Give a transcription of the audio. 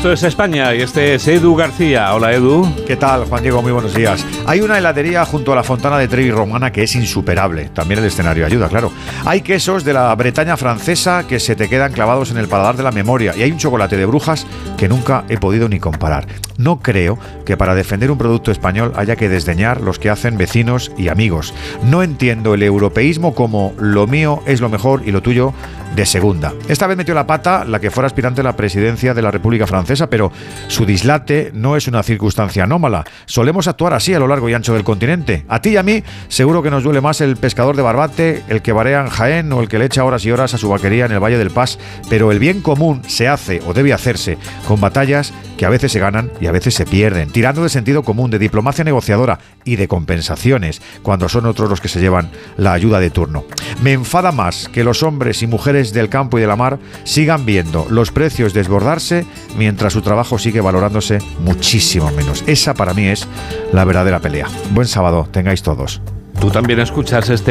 Esto es España y este es Edu García. Hola Edu. ¿Qué tal, Juan Diego? Muy buenos días. Hay una heladería junto a la Fontana de Trevi Romana que es insuperable. También el escenario ayuda, claro. Hay quesos de la Bretaña francesa que se te quedan clavados en el paladar de la memoria y hay un chocolate de brujas que nunca he podido ni comparar. No creo que para defender un producto español haya que desdeñar los que hacen vecinos y amigos. No entiendo el europeísmo como lo mío es lo mejor y lo tuyo de segunda. Esta vez metió la pata la que fuera aspirante a la presidencia de la República Francesa, pero su dislate no es una circunstancia anómala. Solemos actuar así a lo largo y ancho del continente. A ti y a mí seguro que nos duele más el pescador de Barbate, el que barea en Jaén o el que le echa horas y horas a su vaquería en el Valle del Paz, pero el bien común se hace o debe hacerse con batallas que a veces se ganan y a veces se pierden, tirando de sentido común, de diplomacia negociadora y de compensaciones, cuando son otros los que se llevan la ayuda de turno. Me enfada más que los hombres y mujeres del campo y de la mar sigan viendo los precios desbordarse mientras su trabajo sigue valorándose muchísimo menos. Esa para mí es la verdadera pelea. Buen sábado, tengáis todos. Tú también escuchas este